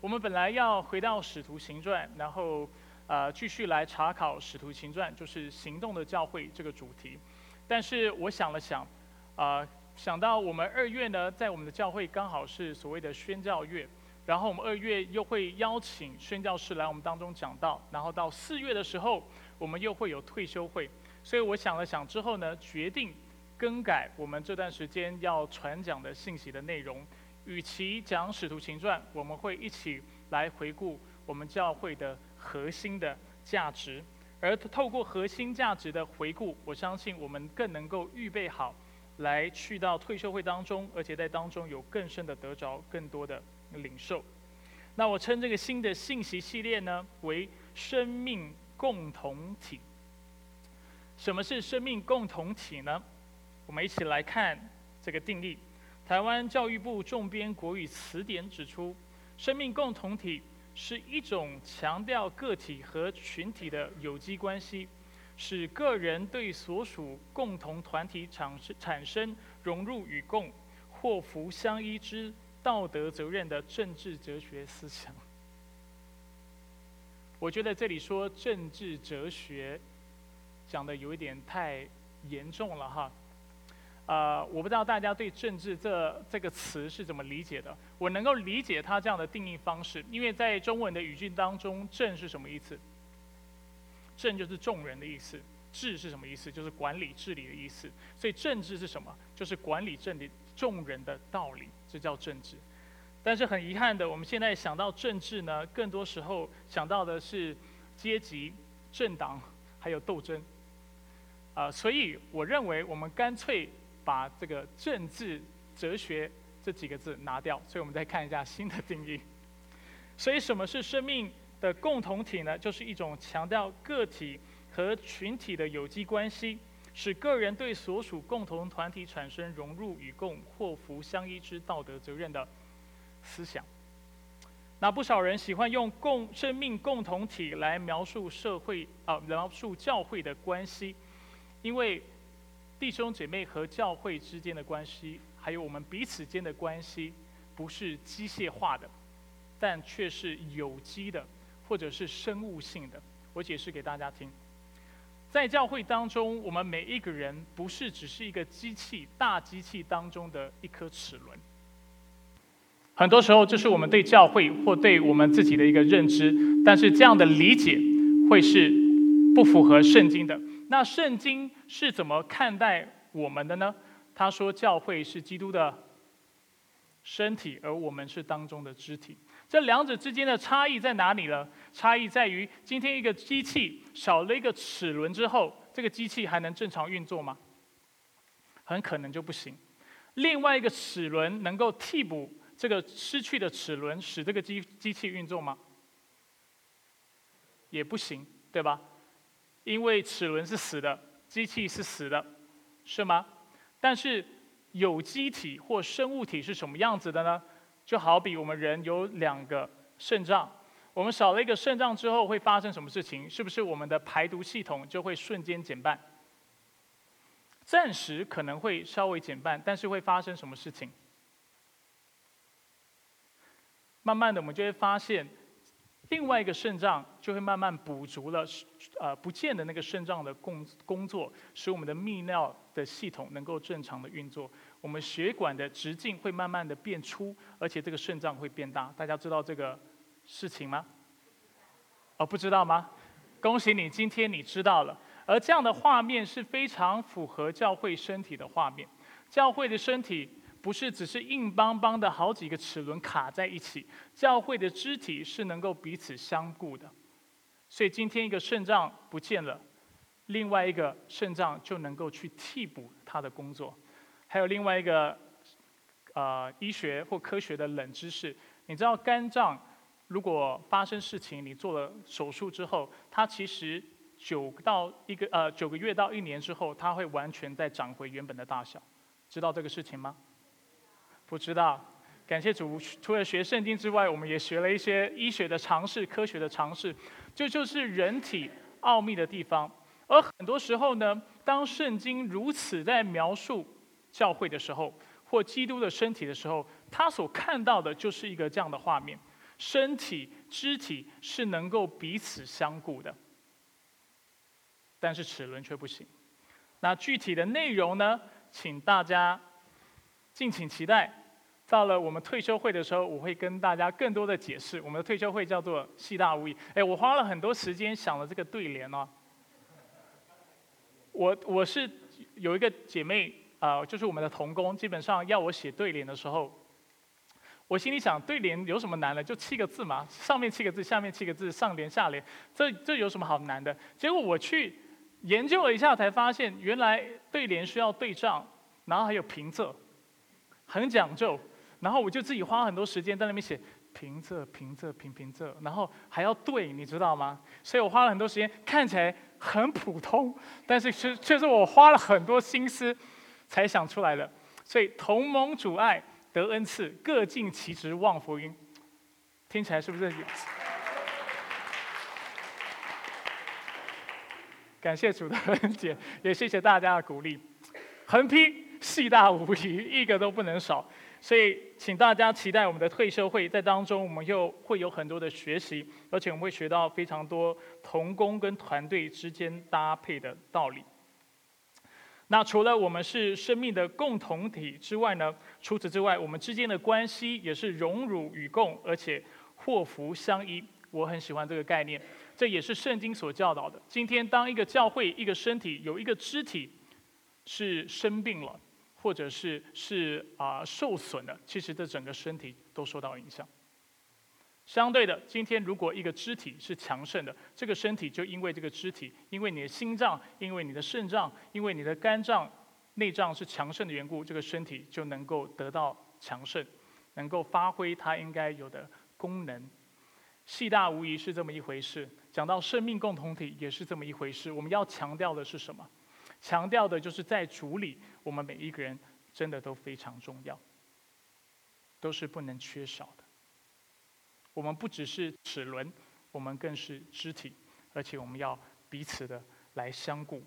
我们本来要回到《使徒行传》，然后呃继续来查考《使徒行传》，就是行动的教会这个主题。但是我想了想，啊，想到我们二月呢，在我们的教会刚好是所谓的宣教月，然后我们二月又会邀请宣教士来我们当中讲道，然后到四月的时候，我们又会有退休会。所以我想了想之后呢，决定更改我们这段时间要传讲的信息的内容。与其讲《使徒行传》，我们会一起来回顾我们教会的核心的价值。而透过核心价值的回顾，我相信我们更能够预备好，来去到退休会当中，而且在当中有更深的得着，更多的领受。那我称这个新的信息系列呢为“生命共同体”。什么是生命共同体呢？我们一起来看这个定义。台湾教育部重编国语词典指出，生命共同体是一种强调个体和群体的有机关系，使个人对所属共同团体产生产生融入与共、祸福相依之道德责任的政治哲学思想。我觉得这里说政治哲学，讲的有一点太严重了哈。呃，我不知道大家对“政治”这这个词是怎么理解的。我能够理解它这样的定义方式，因为在中文的语境当中，“政”是什么意思？“政”就是众人的意思，“治”是什么意思？就是管理、治理的意思。所以政治是什么？就是管理、治理众人的道理，这叫政治。但是很遗憾的，我们现在想到政治呢，更多时候想到的是阶级、政党还有斗争。啊，所以我认为我们干脆。把这个政治哲学这几个字拿掉，所以我们再看一下新的定义。所以，什么是生命的共同体呢？就是一种强调个体和群体的有机关系，使个人对所属共同团体产生融入与共、祸福相依之道德责任的思想。那不少人喜欢用共生命共同体来描述社会啊，描述教会的关系，因为。弟兄姐妹和教会之间的关系，还有我们彼此间的关系，不是机械化的，但却是有机的，或者是生物性的。我解释给大家听，在教会当中，我们每一个人不是只是一个机器，大机器当中的一颗齿轮。很多时候，这是我们对教会或对我们自己的一个认知，但是这样的理解会是不符合圣经的。那圣经是怎么看待我们的呢？他说，教会是基督的身体，而我们是当中的肢体。这两者之间的差异在哪里呢？差异在于，今天一个机器少了一个齿轮之后，这个机器还能正常运作吗？很可能就不行。另外一个齿轮能够替补这个失去的齿轮，使这个机机器运作吗？也不行，对吧？因为齿轮是死的，机器是死的，是吗？但是有机体或生物体是什么样子的呢？就好比我们人有两个肾脏，我们少了一个肾脏之后会发生什么事情？是不是我们的排毒系统就会瞬间减半？暂时可能会稍微减半，但是会发生什么事情？慢慢的，我们就会发现。另外一个肾脏就会慢慢补足了，呃，不见的那个肾脏的工工作，使我们的泌尿的系统能够正常的运作。我们血管的直径会慢慢的变粗，而且这个肾脏会变大。大家知道这个事情吗？哦，不知道吗？恭喜你，今天你知道了。而这样的画面是非常符合教会身体的画面。教会的身体。不是只是硬邦邦的好几个齿轮卡在一起，教会的肢体是能够彼此相顾的，所以今天一个肾脏不见了，另外一个肾脏就能够去替补它的工作。还有另外一个，呃，医学或科学的冷知识，你知道肝脏如果发生事情，你做了手术之后，它其实九到一个呃九个月到一年之后，它会完全再长回原本的大小，知道这个事情吗？不知道，感谢主。除了学圣经之外，我们也学了一些医学的常识、科学的常识。这就是人体奥秘的地方。而很多时候呢，当圣经如此在描述教会的时候，或基督的身体的时候，他所看到的就是一个这样的画面：身体、肢体是能够彼此相顾的，但是齿轮却不行。那具体的内容呢？请大家敬请期待。到了我们退休会的时候，我会跟大家更多的解释。我们的退休会叫做“戏大无疑”。哎，我花了很多时间想了这个对联哦。我我是有一个姐妹啊，就是我们的童工，基本上要我写对联的时候，我心里想，对联有什么难的？就七个字嘛，上面七个字，下面七个字，上联下联，这这有什么好难的？结果我去研究了一下，才发现原来对联需要对仗，然后还有平仄，很讲究。然后我就自己花很多时间在那边写平仄平仄平平仄，然后还要对，你知道吗？所以我花了很多时间，看起来很普通，但是却却是我花了很多心思才想出来的。所以同盟主爱得恩赐，各尽其职望福音，听起来是不是？感谢主的恩典，也谢谢大家的鼓励。横批细大无遗，一个都不能少。所以，请大家期待我们的退休会，在当中我们又会有很多的学习，而且我们会学到非常多同工跟团队之间搭配的道理。那除了我们是生命的共同体之外呢？除此之外，我们之间的关系也是荣辱与共，而且祸福相依。我很喜欢这个概念，这也是圣经所教导的。今天，当一个教会、一个身体有一个肢体是生病了。或者是是啊受损的，其实这整个身体都受到影响。相对的，今天如果一个肢体是强盛的，这个身体就因为这个肢体，因为你的心脏，因为你的肾脏，因为你的肝脏、内脏是强盛的缘故，这个身体就能够得到强盛，能够发挥它应该有的功能。细大无疑是这么一回事，讲到生命共同体也是这么一回事。我们要强调的是什么？强调的就是在主里，我们每一个人真的都非常重要，都是不能缺少的。我们不只是齿轮，我们更是肢体，而且我们要彼此的来相顾。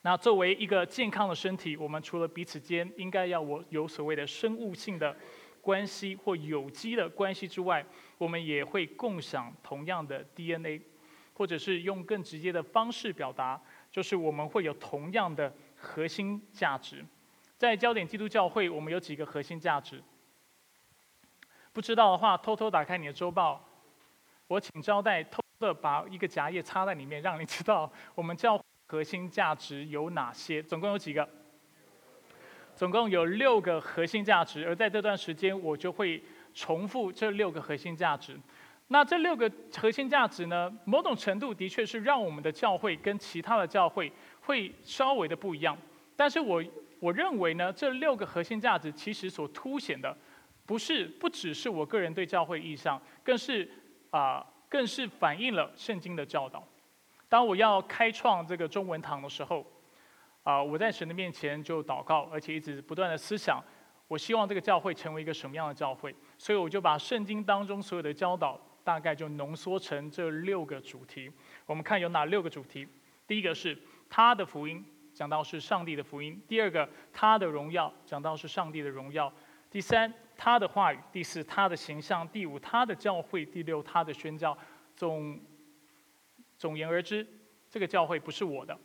那作为一个健康的身体，我们除了彼此间应该要我有所谓的生物性的关系或有机的关系之外，我们也会共享同样的 DNA，或者是用更直接的方式表达。就是我们会有同样的核心价值，在焦点基督教会，我们有几个核心价值。不知道的话，偷偷打开你的周报，我请招待偷偷的把一个夹页插在里面，让你知道我们教核心价值有哪些。总共有几个？总共有六个核心价值，而在这段时间，我就会重复这六个核心价值。那这六个核心价值呢？某种程度的确是让我们的教会跟其他的教会会稍微的不一样。但是我我认为呢，这六个核心价值其实所凸显的，不是不只是我个人对教会意向，更是啊，更是反映了圣经的教导。当我要开创这个中文堂的时候，啊，我在神的面前就祷告，而且一直不断的思想，我希望这个教会成为一个什么样的教会。所以我就把圣经当中所有的教导。大概就浓缩成这六个主题。我们看有哪六个主题？第一个是他的福音，讲到是上帝的福音；第二个他的荣耀，讲到是上帝的荣耀；第三他的话语；第四他的形象；第五他的教会；第六他的宣教。总总言而之，这个教会不是我的，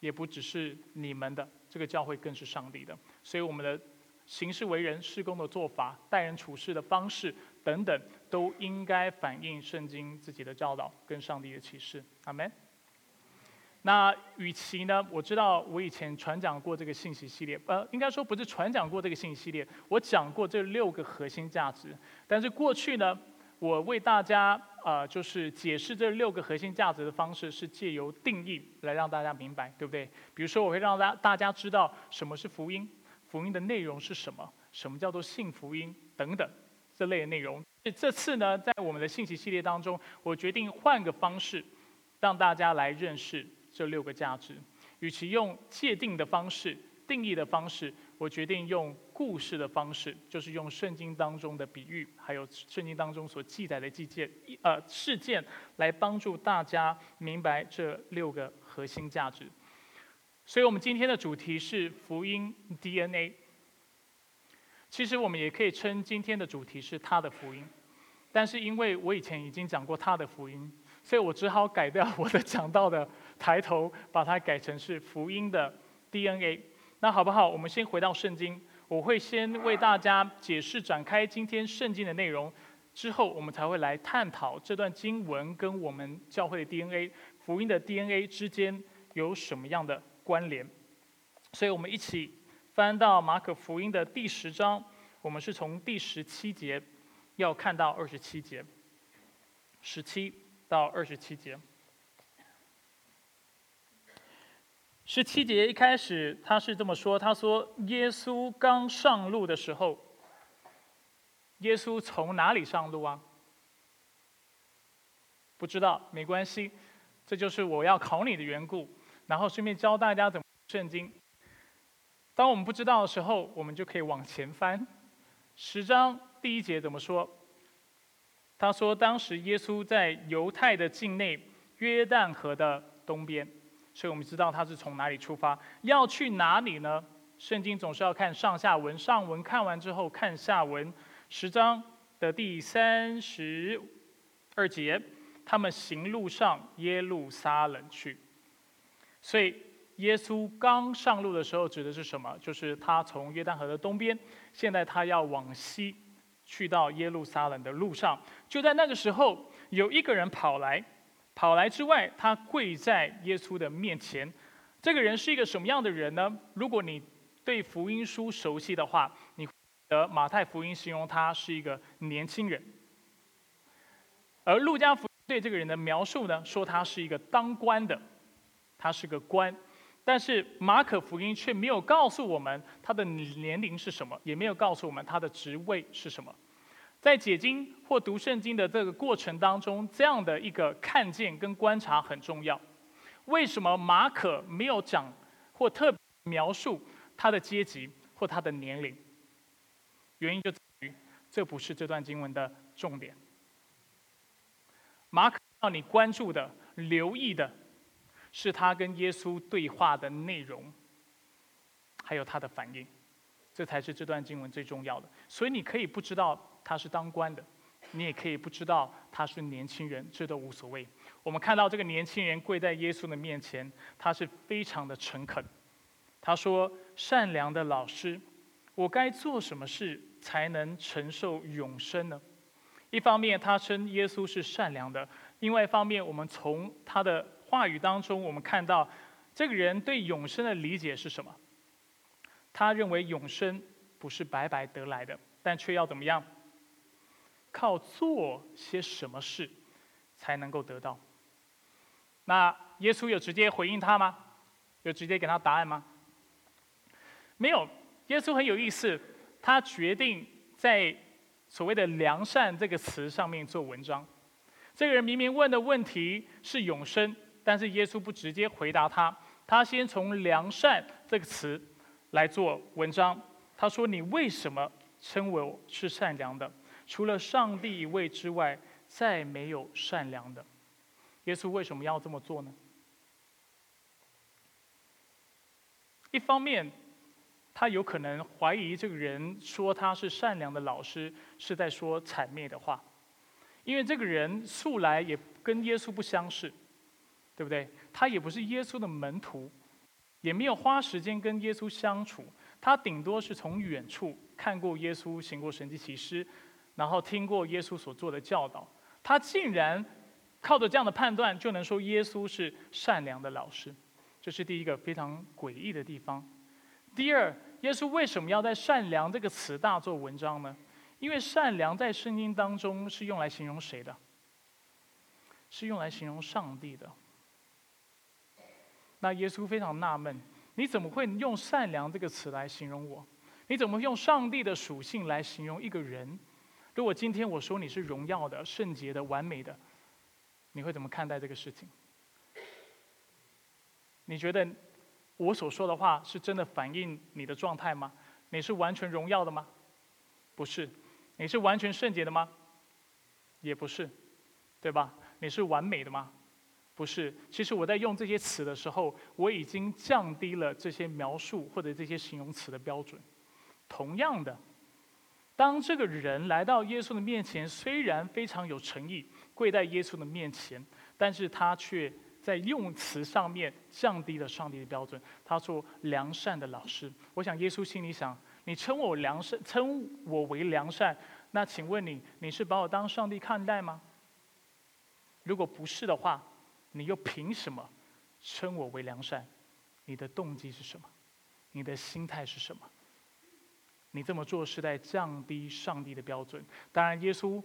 也不只是你们的，这个教会更是上帝的。所以我们的行事为人、施工的做法、待人处事的方式。等等，都应该反映圣经自己的教导跟上帝的启示。阿门。那与其呢，我知道我以前传讲过这个信息系列，呃，应该说不是传讲过这个信息系列，我讲过这六个核心价值。但是过去呢，我为大家呃，就是解释这六个核心价值的方式是借由定义来让大家明白，对不对？比如说，我会让大大家知道什么是福音，福音的内容是什么，什么叫做信福音等等。这类的内容，这次呢，在我们的信息系列当中，我决定换个方式，让大家来认识这六个价值。与其用界定的方式、定义的方式，我决定用故事的方式，就是用圣经当中的比喻，还有圣经当中所记载的记件、呃事件，来帮助大家明白这六个核心价值。所以我们今天的主题是福音 DNA。其实我们也可以称今天的主题是他的福音。但是因为我以前已经讲过他的福音，所以我只好改掉我的讲到的抬头，把它改成是福音的 DNA。那好不好？我们先回到圣经，我会先为大家解释展开今天圣经的内容，之后我们才会来探讨这段经文跟我们教会的 DNA、福音的 DNA 之间有什么样的关联。所以我们一起翻到马可福音的第十章，我们是从第十七节。要看到二十七节，十七到二十七节。十七节一开始，他是这么说：“他说，耶稣刚上路的时候，耶稣从哪里上路啊？不知道，没关系，这就是我要考你的缘故。然后顺便教大家怎么圣经。当我们不知道的时候，我们就可以往前翻十章。”第一节怎么说？他说，当时耶稣在犹太的境内，约旦河的东边，所以我们知道他是从哪里出发，要去哪里呢？圣经总是要看上下文，上文看完之后看下文。十章的第三十二节，他们行路上耶路撒冷去。所以耶稣刚上路的时候指的是什么？就是他从约旦河的东边，现在他要往西。去到耶路撒冷的路上，就在那个时候，有一个人跑来，跑来之外，他跪在耶稣的面前。这个人是一个什么样的人呢？如果你对福音书熟悉的话，你得马太福音形容他是一个年轻人，而路加福音对这个人的描述呢，说他是一个当官的，他是个官。但是马可福音却没有告诉我们他的年龄是什么，也没有告诉我们他的职位是什么。在解经或读圣经的这个过程当中，这样的一个看见跟观察很重要。为什么马可没有讲或特描述他的阶级或他的年龄？原因就在于这不是这段经文的重点。马可让你关注的、留意的。是他跟耶稣对话的内容，还有他的反应，这才是这段经文最重要的。所以你可以不知道他是当官的，你也可以不知道他是年轻人，这都无所谓。我们看到这个年轻人跪在耶稣的面前，他是非常的诚恳。他说：“善良的老师，我该做什么事才能承受永生呢？”一方面，他称耶稣是善良的；另外一方面，我们从他的。话语当中，我们看到这个人对永生的理解是什么？他认为永生不是白白得来的，但却要怎么样？靠做些什么事才能够得到？那耶稣有直接回应他吗？有直接给他答案吗？没有。耶稣很有意思，他决定在所谓的“良善”这个词上面做文章。这个人明明问的问题是永生。但是耶稣不直接回答他，他先从“良善”这个词来做文章。他说：“你为什么称我是善良的？除了上帝一位之外，再没有善良的。”耶稣为什么要这么做呢？一方面，他有可能怀疑这个人说他是善良的老师是在说谄媚的话，因为这个人素来也跟耶稣不相识。对不对？他也不是耶稣的门徒，也没有花时间跟耶稣相处。他顶多是从远处看过耶稣行过神迹奇事，然后听过耶稣所做的教导。他竟然靠着这样的判断就能说耶稣是善良的老师，这是第一个非常诡异的地方。第二，耶稣为什么要在“善良”这个词大做文章呢？因为善良在圣经当中是用来形容谁的？是用来形容上帝的。那耶稣非常纳闷，你怎么会用善良这个词来形容我？你怎么用上帝的属性来形容一个人？如果今天我说你是荣耀的、圣洁的、完美的，你会怎么看待这个事情？你觉得我所说的话是真的反映你的状态吗？你是完全荣耀的吗？不是。你是完全圣洁的吗？也不是，对吧？你是完美的吗？不是，其实我在用这些词的时候，我已经降低了这些描述或者这些形容词的标准。同样的，当这个人来到耶稣的面前，虽然非常有诚意，跪在耶稣的面前，但是他却在用词上面降低了上帝的标准。他说：“良善的老师。”我想耶稣心里想：“你称我良善，称我为良善，那请问你，你是把我当上帝看待吗？如果不是的话，你又凭什么称我为良善？你的动机是什么？你的心态是什么？”你这么做是在降低上帝的标准。当然，耶稣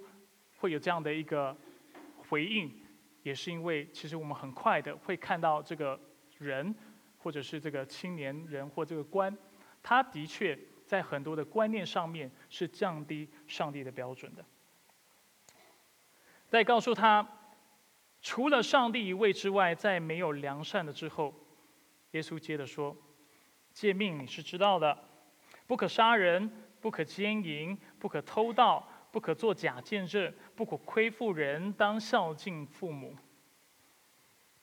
会有这样的一个回应，也是因为其实我们很快的会看到这个人，或者是这个青年人或这个官，他的确在很多的观念上面是降低上帝的标准的。在告诉他，除了上帝一位之外，在没有良善的之后，耶稣接着说：“诫命你是知道的。”不可杀人，不可奸淫，不可偷盗，不可作假见证，不可亏负人，当孝敬父母。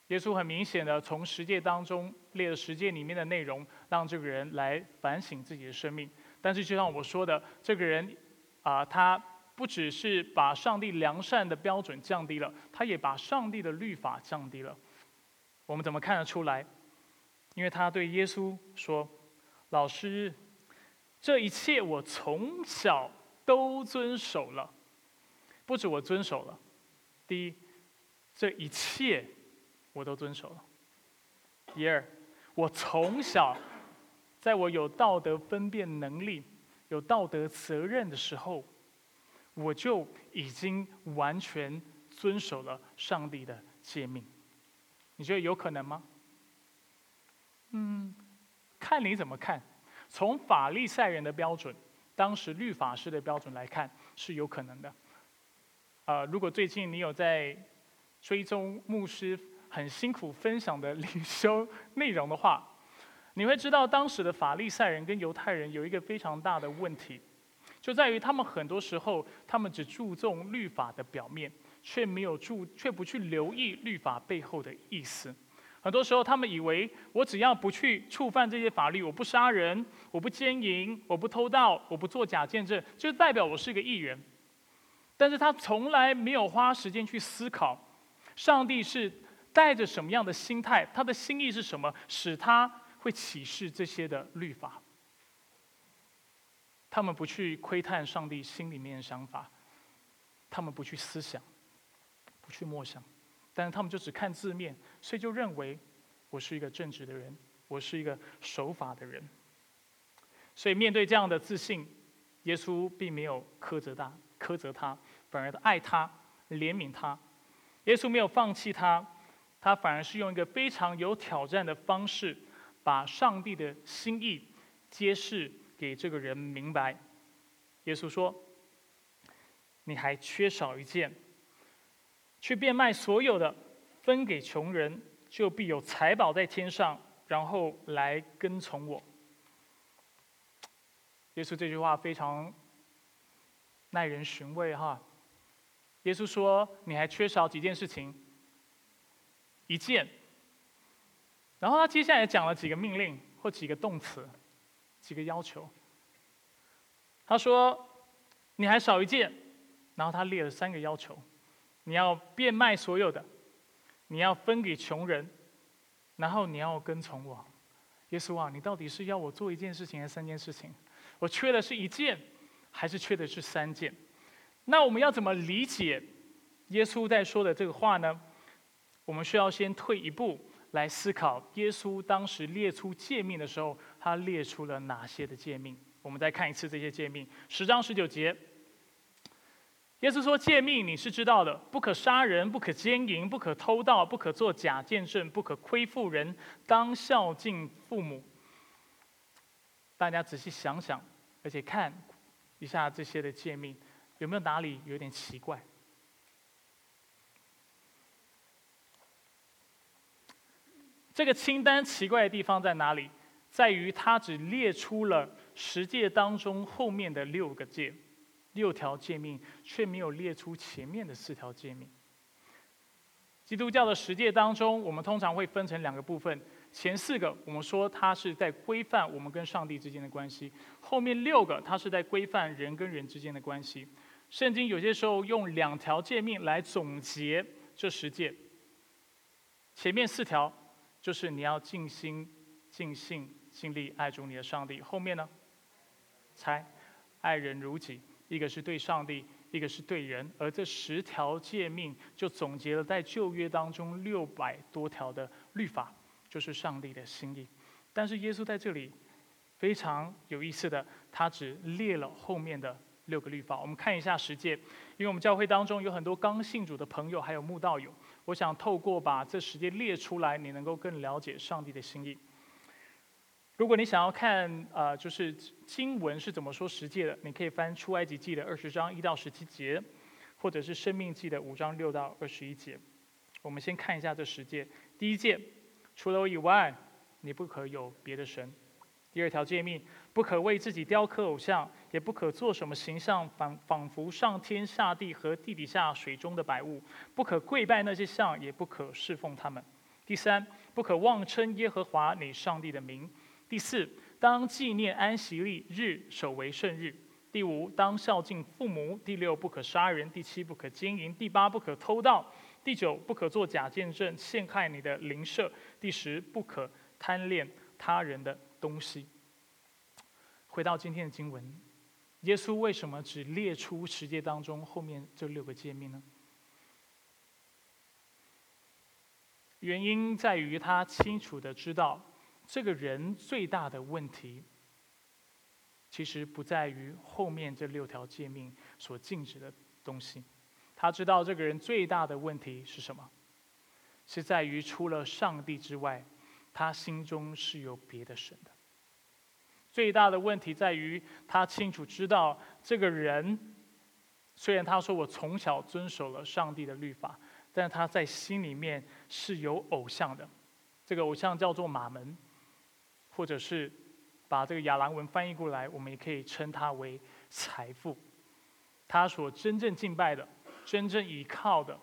耶稣很明显的从十诫当中列了十诫里面的内容，让这个人来反省自己的生命。但是就像我说的，这个人啊，他不只是把上帝良善的标准降低了，他也把上帝的律法降低了。我们怎么看得出来？因为他对耶稣说：“老师。”这一切我从小都遵守了，不止我遵守了。第一，这一切我都遵守了。第二，我从小在我有道德分辨能力、有道德责任的时候，我就已经完全遵守了上帝的诫命。你觉得有可能吗？嗯，看你怎么看。从法利赛人的标准，当时律法师的标准来看是有可能的。呃，如果最近你有在追踪牧师很辛苦分享的领修内容的话，你会知道当时的法利赛人跟犹太人有一个非常大的问题，就在于他们很多时候他们只注重律法的表面，却没有注却不去留意律法背后的意思。很多时候，他们以为我只要不去触犯这些法律，我不杀人，我不奸淫，我不偷盗，我不做假见证，就代表我是个艺人。但是他从来没有花时间去思考，上帝是带着什么样的心态，他的心意是什么，使他会启示这些的律法。他们不去窥探上帝心里面的想法，他们不去思想，不去默想。但是他们就只看字面，所以就认为我是一个正直的人，我是一个守法的人。所以面对这样的自信，耶稣并没有苛责他，苛责他，反而爱他，怜悯他。耶稣没有放弃他，他反而是用一个非常有挑战的方式，把上帝的心意揭示给这个人明白。耶稣说：“你还缺少一件。”去变卖所有的，分给穷人，就必有财宝在天上，然后来跟从我。耶稣这句话非常耐人寻味哈。耶稣说：“你还缺少几件事情？一件。”然后他接下来讲了几个命令或几个动词，几个要求。他说：“你还少一件。”然后他列了三个要求。你要变卖所有的，你要分给穷人，然后你要跟从我，耶稣啊，你到底是要我做一件事情还是三件事情？我缺的是一件，还是缺的是三件？那我们要怎么理解耶稣在说的这个话呢？我们需要先退一步来思考，耶稣当时列出诫命的时候，他列出了哪些的诫命？我们再看一次这些诫命，十章十九节。耶稣说：“诫命你是知道的，不可杀人，不可奸淫，不可偷盗，不可做假见证，不可亏负人，当孝敬父母。”大家仔细想想，而且看一下这些的诫命，有没有哪里有点奇怪？这个清单奇怪的地方在哪里？在于它只列出了十诫当中后面的六个诫。六条诫命却没有列出前面的四条诫命。基督教的十诫当中，我们通常会分成两个部分：前四个我们说它是在规范我们跟上帝之间的关系，后面六个它是在规范人跟人之间的关系。圣经有些时候用两条诫命来总结这十诫。前面四条就是你要尽心、尽性、尽力爱主你的上帝。后面呢？猜，爱人如己。一个是对上帝，一个是对人。而这十条诫命就总结了在旧约当中六百多条的律法，就是上帝的心意。但是耶稣在这里非常有意思的，他只列了后面的。六个律法，我们看一下十诫，因为我们教会当中有很多刚信主的朋友，还有慕道友，我想透过把这十诫列出来，你能够更了解上帝的心意。如果你想要看啊，就是经文是怎么说十诫的，你可以翻出埃及记的二十章一到十七节，或者是生命记的五章六到二十一节。我们先看一下这十诫。第一诫，除了我以外，你不可有别的神。第二条诫命，不可为自己雕刻偶像，也不可做什么形象，仿仿佛上天下地和地底下水中的百物，不可跪拜那些像，也不可侍奉他们。第三，不可妄称耶和华你上帝的名。第四，当纪念安息日日守为圣日。第五，当孝敬父母。第六，不可杀人。第七，不可奸淫。第八，不可偷盗。第九，不可做假见证陷害你的邻舍。第十，不可贪恋他人的。东西。回到今天的经文，耶稣为什么只列出十诫当中后面这六个诫命呢？原因在于他清楚的知道，这个人最大的问题，其实不在于后面这六条诫命所禁止的东西。他知道这个人最大的问题是什么？是在于除了上帝之外，他心中是有别的神的。最大的问题在于，他清楚知道这个人，虽然他说我从小遵守了上帝的律法，但他在心里面是有偶像的。这个偶像叫做马门，或者是把这个亚兰文翻译过来，我们也可以称它为财富。他所真正敬拜的、真正依靠的、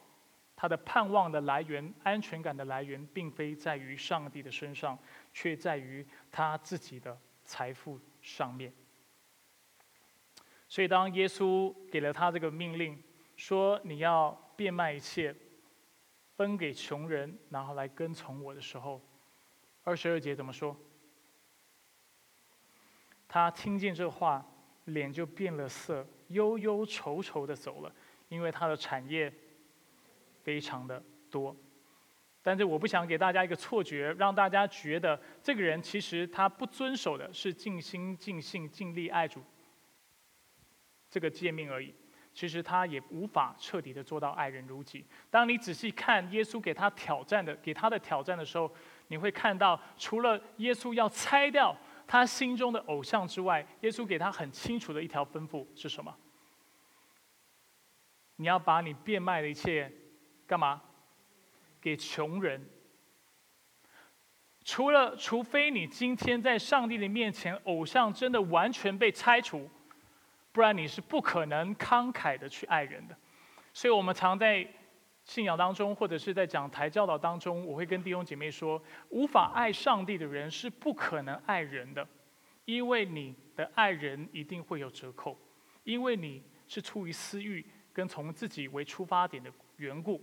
他的盼望的来源、安全感的来源，并非在于上帝的身上，却在于他自己的。财富上面，所以当耶稣给了他这个命令，说你要变卖一切，分给穷人，然后来跟从我的时候，二十二节怎么说？他听见这话，脸就变了色，忧忧愁愁的走了，因为他的产业非常的多。但是我不想给大家一个错觉，让大家觉得这个人其实他不遵守的是尽心尽性尽力爱主这个诫命而已。其实他也无法彻底的做到爱人如己。当你仔细看耶稣给他挑战的给他的挑战的时候，你会看到，除了耶稣要拆掉他心中的偶像之外，耶稣给他很清楚的一条吩咐是什么？你要把你变卖的一切干嘛？给穷人，除了除非你今天在上帝的面前，偶像真的完全被拆除，不然你是不可能慷慨的去爱人的。所以，我们常在信仰当中，或者是在讲台教导当中，我会跟弟兄姐妹说：，无法爱上帝的人是不可能爱人的，因为你的爱人一定会有折扣，因为你是出于私欲跟从自己为出发点的缘故，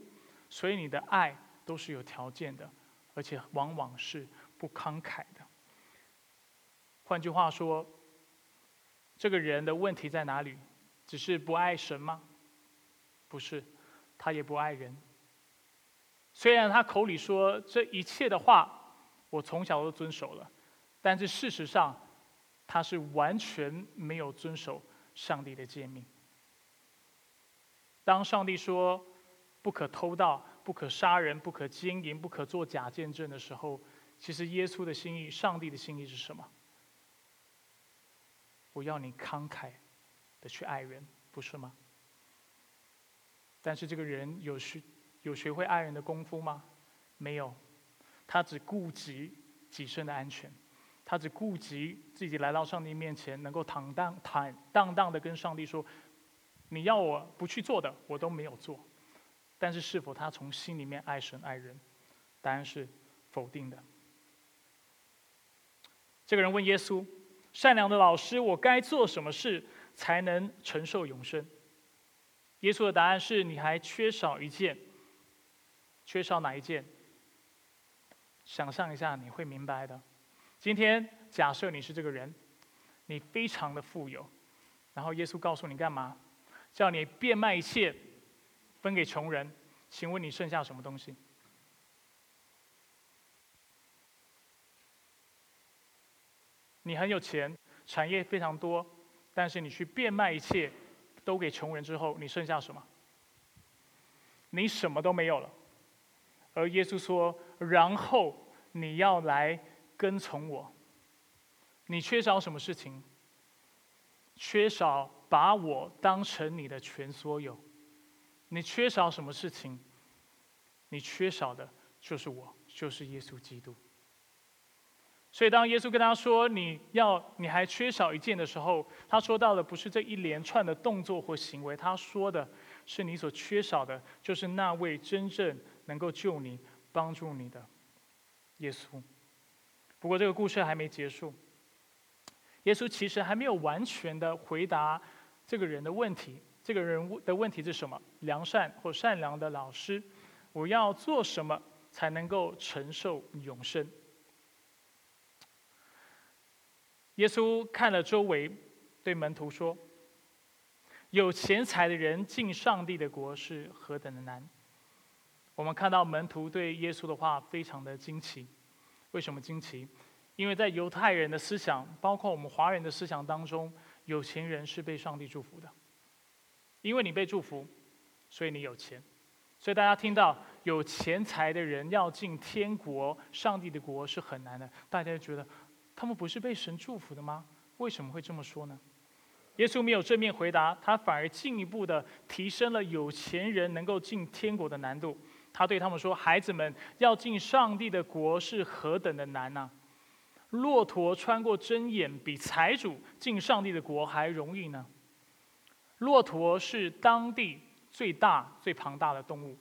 所以你的爱。都是有条件的，而且往往是不慷慨的。换句话说，这个人的问题在哪里？只是不爱神吗？不是，他也不爱人。虽然他口里说这一切的话，我从小都遵守了，但是事实上，他是完全没有遵守上帝的诫命。当上帝说不可偷盗。不可杀人，不可奸淫，不可做假见证的时候，其实耶稣的心意、上帝的心意是什么？我要你慷慨的去爱人，不是吗？但是这个人有学有学会爱人的功夫吗？没有，他只顾及己身的安全，他只顾及自己来到上帝面前，能够坦荡坦荡荡的跟上帝说：“你要我不去做的，我都没有做。”但是，是否他从心里面爱神爱人？答案是否定的。这个人问耶稣：“善良的老师，我该做什么事才能承受永生？”耶稣的答案是：“你还缺少一件。缺少哪一件？想象一下，你会明白的。今天假设你是这个人，你非常的富有，然后耶稣告诉你干嘛？叫你变卖一切，分给穷人。请问你剩下什么东西？你很有钱，产业非常多，但是你去变卖一切，都给穷人之后，你剩下什么？你什么都没有了。而耶稣说：“然后你要来跟从我。你缺少什么事情？缺少把我当成你的全所有。你缺少什么事情？你缺少的就是我，就是耶稣基督。”所以，当耶稣跟他说“你要你还缺少一件”的时候，他说到的不是这一连串的动作或行为，他说的是你所缺少的，就是那位真正能够救你、帮助你的耶稣。不过，这个故事还没结束。耶稣其实还没有完全的回答这个人的问题。这个人的问题是什么？良善或善良的老师，我要做什么才能够承受永生？耶稣看了周围，对门徒说：“有钱财的人进上帝的国是何等的难。”我们看到门徒对耶稣的话非常的惊奇。为什么惊奇？因为在犹太人的思想，包括我们华人的思想当中，有钱人是被上帝祝福的。因为你被祝福，所以你有钱。所以大家听到有钱财的人要进天国、上帝的国是很难的，大家就觉得。他们不是被神祝福的吗？为什么会这么说呢？耶稣没有正面回答，他反而进一步的提升了有钱人能够进天国的难度。他对他们说：“孩子们，要进上帝的国是何等的难呢？骆驼穿过针眼，比财主进上帝的国还容易呢。骆驼是当地最大、最庞大的动物，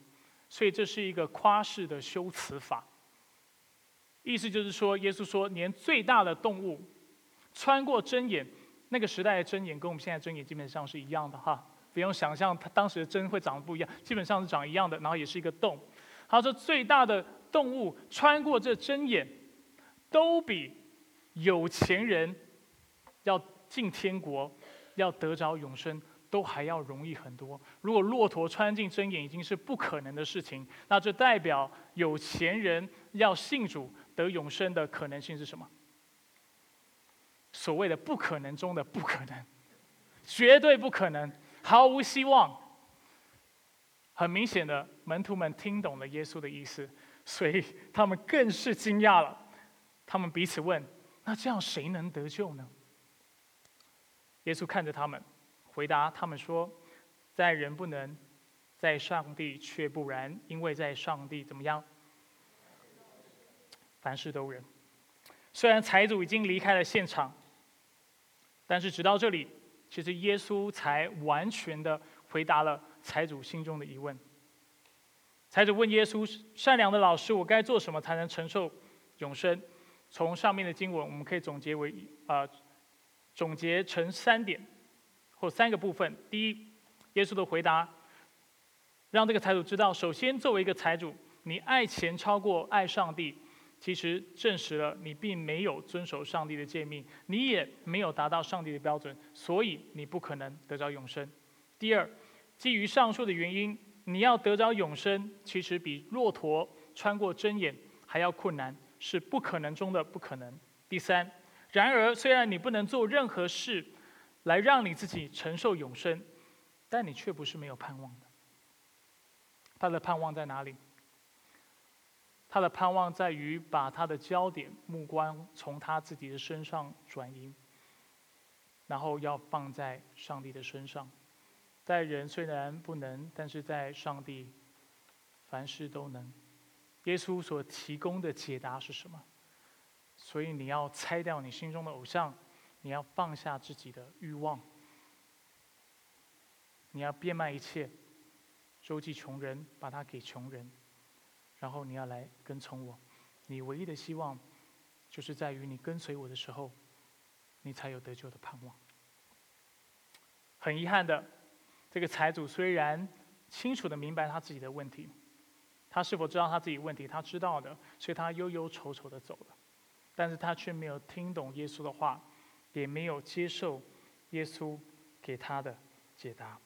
所以这是一个夸式的修辞法。”意思就是说，耶稣说，连最大的动物穿过针眼，那个时代的针眼跟我们现在针眼基本上是一样的哈，不用想象它当时的针会长得不一样，基本上是长一样的，然后也是一个洞。他说，最大的动物穿过这针眼，都比有钱人要进天国，要得着永生。都还要容易很多。如果骆驼穿进针眼已经是不可能的事情，那就代表有钱人要信主得永生的可能性是什么？所谓的不可能中的不可能，绝对不可能，毫无希望。很明显的，门徒们听懂了耶稣的意思，所以他们更是惊讶了。他们彼此问：“那这样谁能得救呢？”耶稣看着他们。回答他们说：“在人不能，在上帝却不然，因为在上帝怎么样？凡事都人。虽然财主已经离开了现场，但是直到这里，其实耶稣才完全的回答了财主心中的疑问。财主问耶稣：‘善良的老师，我该做什么才能承受永生？’从上面的经文，我们可以总结为啊，总结成三点。”或三个部分。第一，耶稣的回答让这个财主知道：首先，作为一个财主，你爱钱超过爱上帝，其实证实了你并没有遵守上帝的诫命，你也没有达到上帝的标准，所以你不可能得着永生。第二，基于上述的原因，你要得着永生，其实比骆驼穿过针眼还要困难，是不可能中的不可能。第三，然而虽然你不能做任何事。来让你自己承受永生，但你却不是没有盼望的。他的盼望在哪里？他的盼望在于把他的焦点、目光从他自己的身上转移，然后要放在上帝的身上。在人虽然不能，但是在上帝，凡事都能。耶稣所提供的解答是什么？所以你要拆掉你心中的偶像。你要放下自己的欲望，你要变卖一切，周济穷人，把它给穷人，然后你要来跟从我。你唯一的希望就是在于你跟随我的时候，你才有得救的盼望。很遗憾的，这个财主虽然清楚的明白他自己的问题，他是否知道他自己问题？他知道的，所以他忧忧愁愁的走了，但是他却没有听懂耶稣的话，也没有接受耶稣给他的解答。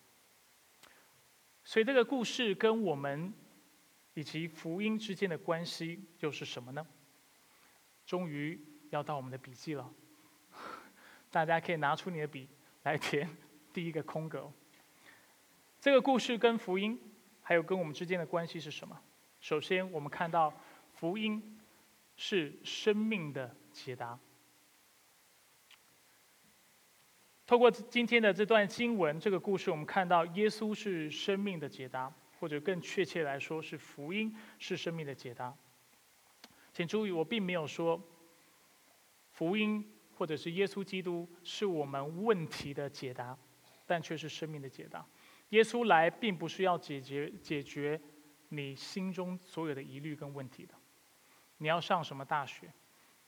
所以这个故事跟我们以及福音之间的关系又是什么呢？终于要到我们的笔记了，大家可以拿出你的笔来填第一个空格。这个故事跟福音还有跟我们之间的关系是什么？首先，我们看到福音是生命的解答。透过今天的这段经文，这个故事，我们看到耶稣是生命的解答，或者更确切来说，是福音是生命的解答。请注意，我并没有说福音或者是耶稣基督是我们问题的解答，但却是生命的解答。耶稣来并不是要解决解决你心中所有的疑虑跟问题的。你要上什么大学？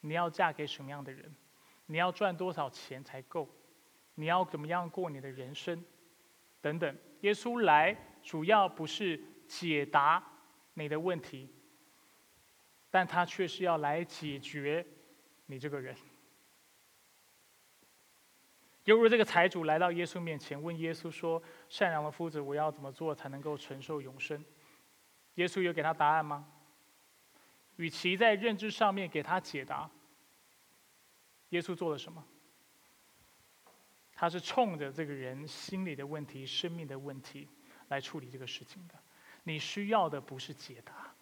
你要嫁给什么样的人？你要赚多少钱才够？你要怎么样过你的人生，等等。耶稣来主要不是解答你的问题，但他却是要来解决你这个人。犹如这个财主来到耶稣面前，问耶稣说：“善良的夫子，我要怎么做才能够承受永生？”耶稣有给他答案吗？与其在认知上面给他解答，耶稣做了什么？他是冲着这个人心里的问题、生命的问题来处理这个事情的。你需要的不是解答，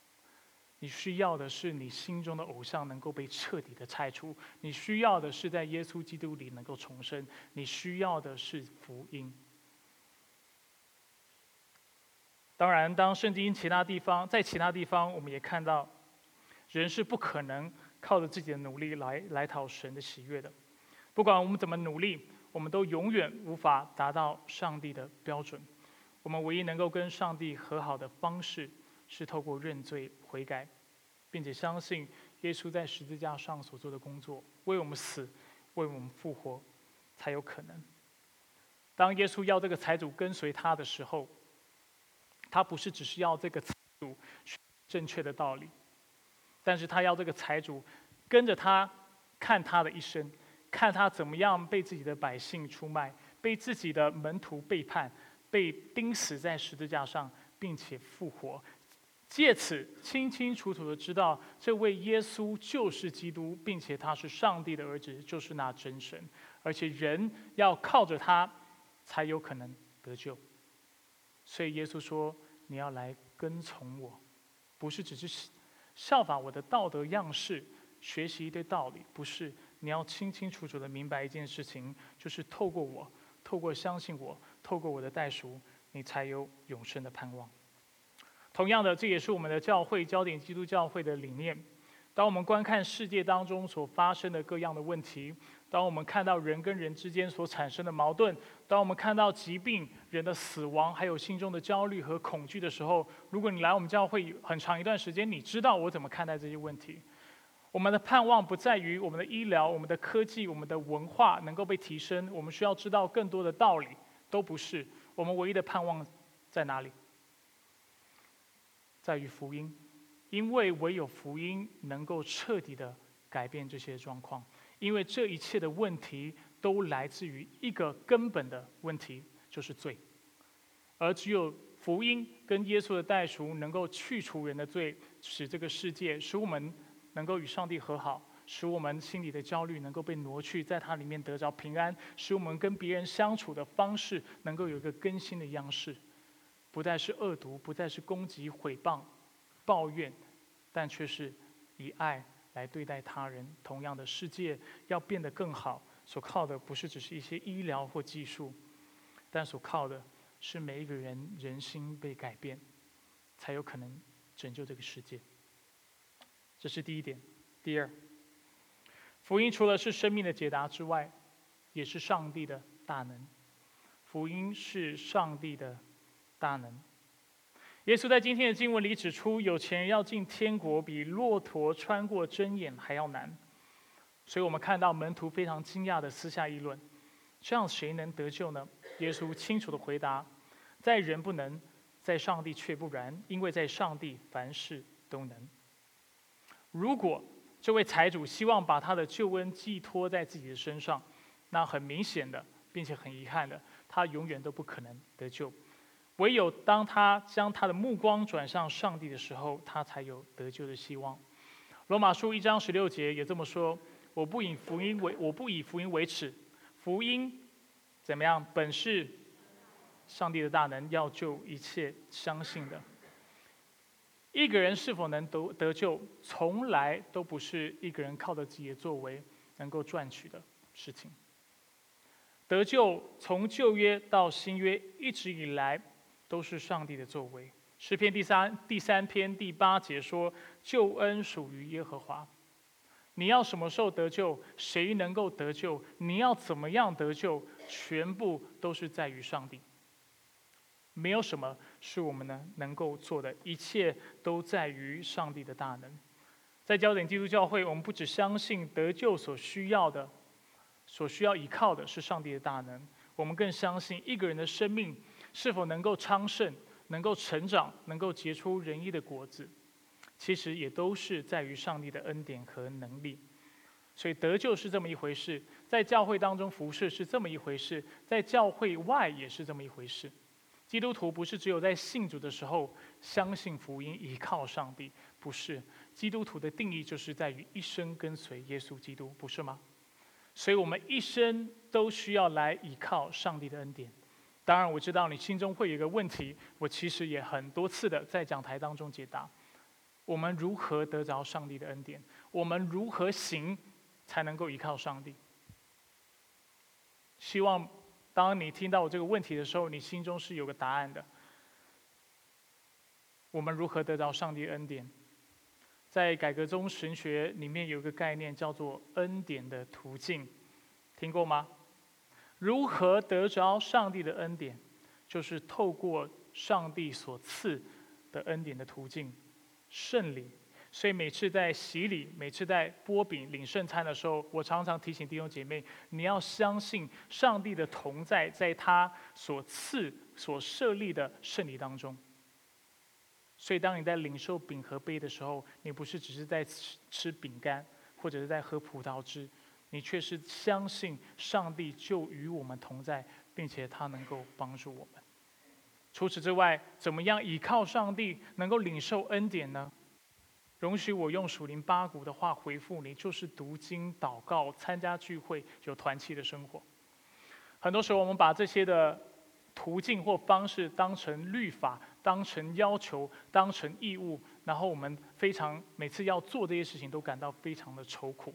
你需要的是你心中的偶像能够被彻底的拆除。你需要的是在耶稣基督里能够重生。你需要的是福音。当然，当圣经其他地方在其他地方，我们也看到，人是不可能靠着自己的努力来来讨神的喜悦的。不管我们怎么努力。我们都永远无法达到上帝的标准。我们唯一能够跟上帝和好的方式，是透过认罪悔改，并且相信耶稣在十字架上所做的工作，为我们死，为我们复活，才有可能。当耶稣要这个财主跟随他的时候，他不是只是要这个财主正确的道理，但是他要这个财主跟着他看他的一生。看他怎么样被自己的百姓出卖，被自己的门徒背叛，被钉死在十字架上，并且复活，借此清清楚楚的知道这位耶稣就是基督，并且他是上帝的儿子，就是那真神，而且人要靠着他才有可能得救。所以耶稣说：“你要来跟从我，不是只是效仿我的道德样式，学习一堆道理，不是。”你要清清楚楚的明白一件事情，就是透过我，透过相信我，透过我的代赎，你才有永生的盼望。同样的，这也是我们的教会焦点基督教会的理念。当我们观看世界当中所发生的各样的问题，当我们看到人跟人之间所产生的矛盾，当我们看到疾病、人的死亡，还有心中的焦虑和恐惧的时候，如果你来我们教会很长一段时间，你知道我怎么看待这些问题。我们的盼望不在于我们的医疗、我们的科技、我们的文化能够被提升，我们需要知道更多的道理，都不是。我们唯一的盼望在哪里？在于福音，因为唯有福音能够彻底的改变这些状况，因为这一切的问题都来自于一个根本的问题，就是罪。而只有福音跟耶稣的代赎能够去除人的罪，使这个世界，使我们。能够与上帝和好，使我们心里的焦虑能够被挪去，在它里面得着平安，使我们跟别人相处的方式能够有一个更新的样式，不再是恶毒，不再是攻击、毁谤、抱怨，但却是以爱来对待他人。同样的，世界要变得更好，所靠的不是只是一些医疗或技术，但所靠的是每一个人人心被改变，才有可能拯救这个世界。这是第一点。第二，福音除了是生命的解答之外，也是上帝的大能。福音是上帝的大能。耶稣在今天的经文里指出，有钱人要进天国比骆驼穿过针眼还要难。所以我们看到门徒非常惊讶的私下议论：这样谁能得救呢？耶稣清楚的回答：在人不能，在上帝却不然，因为在上帝凡事都能。如果这位财主希望把他的救恩寄托在自己的身上，那很明显的，并且很遗憾的，他永远都不可能得救。唯有当他将他的目光转向上帝的时候，他才有得救的希望。罗马书一章十六节也这么说：“我不以福音为我不以福音为耻，福音怎么样？本是上帝的大能，要救一切相信的。一个人是否能得得救，从来都不是一个人靠着自己的作为能够赚取的事情。得救从旧约到新约一直以来。”都是上帝的作为。诗篇第三第三篇第八节说：“救恩属于耶和华。”你要什么时候得救？谁能够得救？你要怎么样得救？全部都是在于上帝。没有什么是我们能能够做的，一切都在于上帝的大能。在焦点基督教会，我们不只相信得救所需要的、所需要依靠的是上帝的大能，我们更相信一个人的生命。是否能够昌盛、能够成长、能够结出仁义的果子，其实也都是在于上帝的恩典和能力。所以得救是这么一回事，在教会当中服侍是这么一回事，在教会外也是这么一回事。基督徒不是只有在信主的时候相信福音、依靠上帝，不是。基督徒的定义就是在于一生跟随耶稣基督，不是吗？所以我们一生都需要来依靠上帝的恩典。当然，我知道你心中会有一个问题，我其实也很多次的在讲台当中解答：我们如何得着上帝的恩典？我们如何行才能够依靠上帝？希望当你听到我这个问题的时候，你心中是有个答案的。我们如何得着上帝恩典？在改革中神学里面有一个概念叫做恩典的途径，听过吗？如何得着上帝的恩典？就是透过上帝所赐的恩典的途径，圣礼。所以每次在洗礼、每次在波饼领圣餐的时候，我常常提醒弟兄姐妹：你要相信上帝的同在，在他所赐、所设立的圣礼当中。所以，当你在领受饼和杯的时候，你不是只是在吃吃饼干，或者是在喝葡萄汁。你却是相信上帝就与我们同在，并且他能够帮助我们。除此之外，怎么样依靠上帝能够领受恩典呢？容许我用属灵八股的话回复你：就是读经、祷告、参加聚会、有团契的生活。很多时候，我们把这些的途径或方式当成律法、当成要求、当成义务，然后我们非常每次要做这些事情都感到非常的愁苦。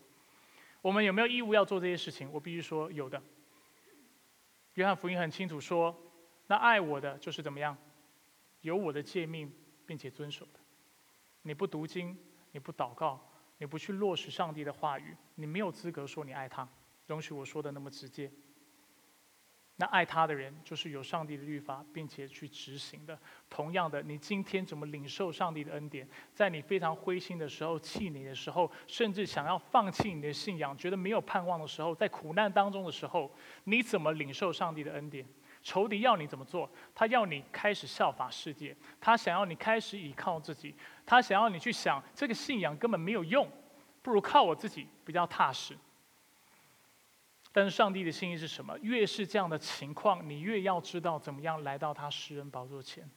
我们有没有义务要做这些事情？我必须说有的。约翰福音很清楚说，那爱我的就是怎么样，有我的诫命并且遵守的。你不读经，你不祷告，你不去落实上帝的话语，你没有资格说你爱他。容许我说的那么直接。那爱他的人，就是有上帝的律法，并且去执行的。同样的，你今天怎么领受上帝的恩典？在你非常灰心的时候、气馁的时候，甚至想要放弃你的信仰、觉得没有盼望的时候，在苦难当中的时候，你怎么领受上帝的恩典？仇敌要你怎么做？他要你开始效法世界，他想要你开始倚靠自己，他想要你去想这个信仰根本没有用，不如靠我自己比较踏实。但是上帝的心意是什么？越是这样的情况，你越要知道怎么样来到他施恩宝座前。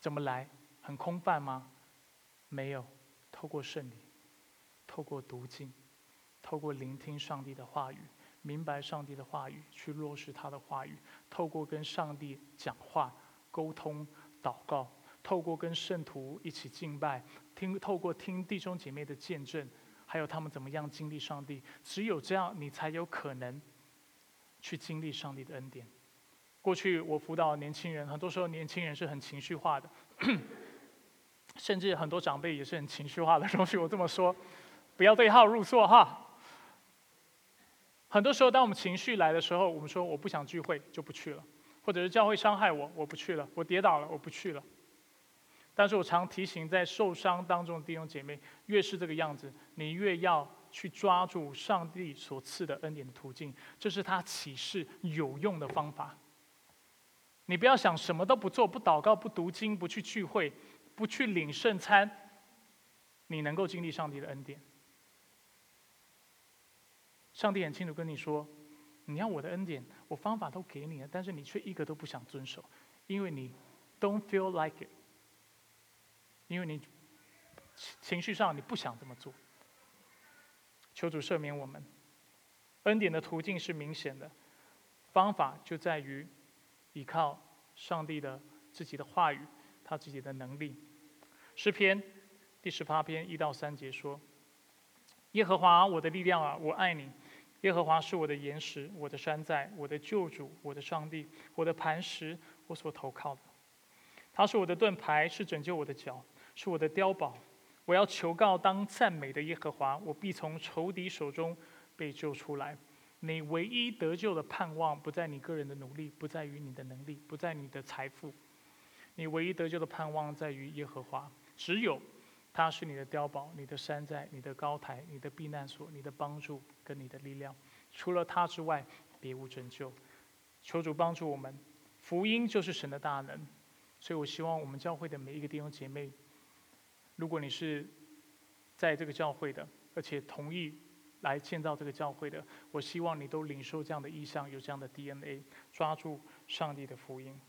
怎么来？很空泛吗？没有，透过圣礼，透过读经，透过聆听上帝的话语，明白上帝的话语，去落实他的话语。透过跟上帝讲话、沟通、祷告，透过跟圣徒一起敬拜，听透过听弟兄姐妹的见证。还有他们怎么样经历上帝？只有这样，你才有可能去经历上帝的恩典。过去我辅导年轻人，很多时候年轻人是很情绪化的，甚至很多长辈也是很情绪化的。容许我这么说，不要对号入座哈。很多时候，当我们情绪来的时候，我们说我不想聚会，就不去了；或者是教会伤害我，我不去了；我跌倒了，我不去了。但是我常提醒，在受伤当中的弟兄姐妹，越是这个样子，你越要去抓住上帝所赐的恩典的途径，这是他启示有用的方法。你不要想什么都不做，不祷告，不读经，不去聚会，不去领圣餐，你能够经历上帝的恩典。上帝很清楚跟你说：“你要我的恩典，我方法都给你了，但是你却一个都不想遵守，因为你 don't feel like it，因为你情绪上你不想这么做。”求主赦免我们。恩典的途径是明显的，方法就在于。依靠上帝的自己的话语，他自己的能力。诗篇第十八篇一到三节说：“耶和华我的力量啊，我爱你。耶和华是我的岩石，我的山寨，我的救主，我的上帝，我的磐石，我所投靠的。他是我的盾牌，是拯救我的脚，是我的碉堡。我要求告当赞美的耶和华，我必从仇敌手中被救出来。”你唯一得救的盼望不在你个人的努力，不在于你的能力，不在你的财富。你唯一得救的盼望在于耶和华，只有他是你的碉堡、你的山寨、你的高台、你的避难所、你的帮助跟你的力量。除了他之外，别无拯救。求主帮助我们，福音就是神的大能。所以我希望我们教会的每一个弟兄姐妹，如果你是在这个教会的，而且同意。来建造这个教会的，我希望你都领受这样的意向，有这样的 DNA，抓住上帝的福音。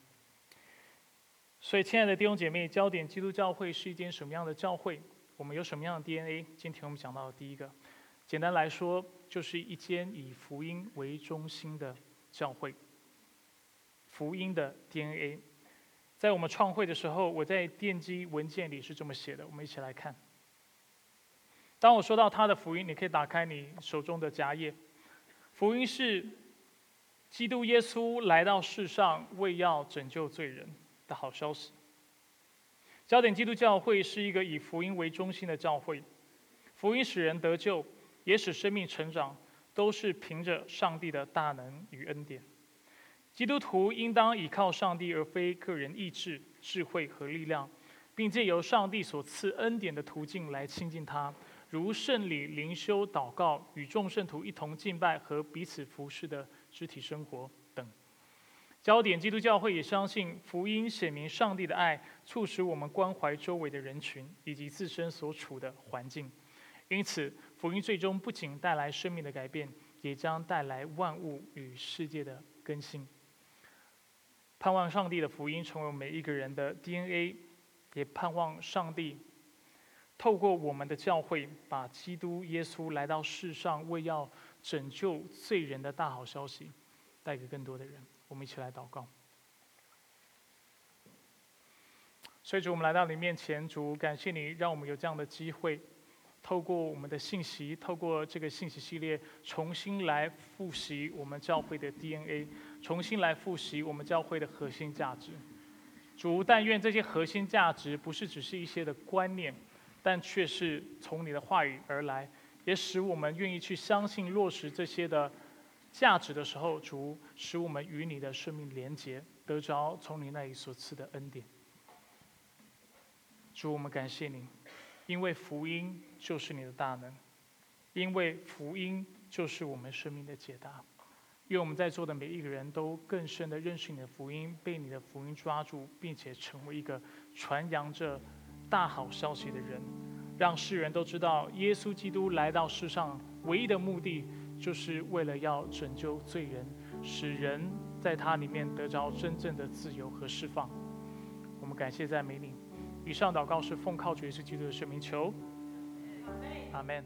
所以，亲爱的弟兄姐妹，焦点基督教会是一间什么样的教会？我们有什么样的 DNA？今天我们讲到的第一个，简单来说，就是一间以福音为中心的教会。福音的 DNA，在我们创会的时候，我在奠基文件里是这么写的，我们一起来看。当我说到他的福音，你可以打开你手中的夹页。福音是基督耶稣来到世上为要拯救罪人的好消息。焦点基督教会是一个以福音为中心的教会，福音使人得救，也使生命成长，都是凭着上帝的大能与恩典。基督徒应当倚靠上帝，而非个人意志、智慧和力量，并借由上帝所赐恩典的途径来亲近他。如圣礼、灵修、祷告、与众圣徒一同敬拜和彼此服侍的肢体生活。焦点基督教会也相信福音显明上帝的爱，促使我们关怀周围的人群以及自身所处的环境。因此，福音最终不仅带来生命的改变，也将带来万物与世界的更新。盼望上帝的福音成为每一个人的 DNA，也盼望上帝。透过我们的教会，把基督耶稣来到世上为要拯救罪人的大好消息带给更多的人。我们一起来祷告。所以主，我们来到你面前，主感谢你，让我们有这样的机会，透过我们的信息，透过这个信息系列，重新来复习我们教会的 DNA，重新来复习我们教会的核心价值。主，但愿这些核心价值不是只是一些的观念。但却是从你的话语而来，也使我们愿意去相信落实这些的价值的时候，主使我们与你的生命连结，得着从你那里所赐的恩典。主，我们感谢你，因为福音就是你的大能，因为福音就是我们生命的解答。愿我们在座的每一个人都更深的认识你的福音，被你的福音抓住，并且成为一个传扬着。大好消息的人，让世人都知道，耶稣基督来到世上唯一的目的，就是为了要拯救罪人，使人在他里面得着真正的自由和释放。我们感谢赞美你。以上祷告是奉靠主耶稣基督的圣名求，阿门。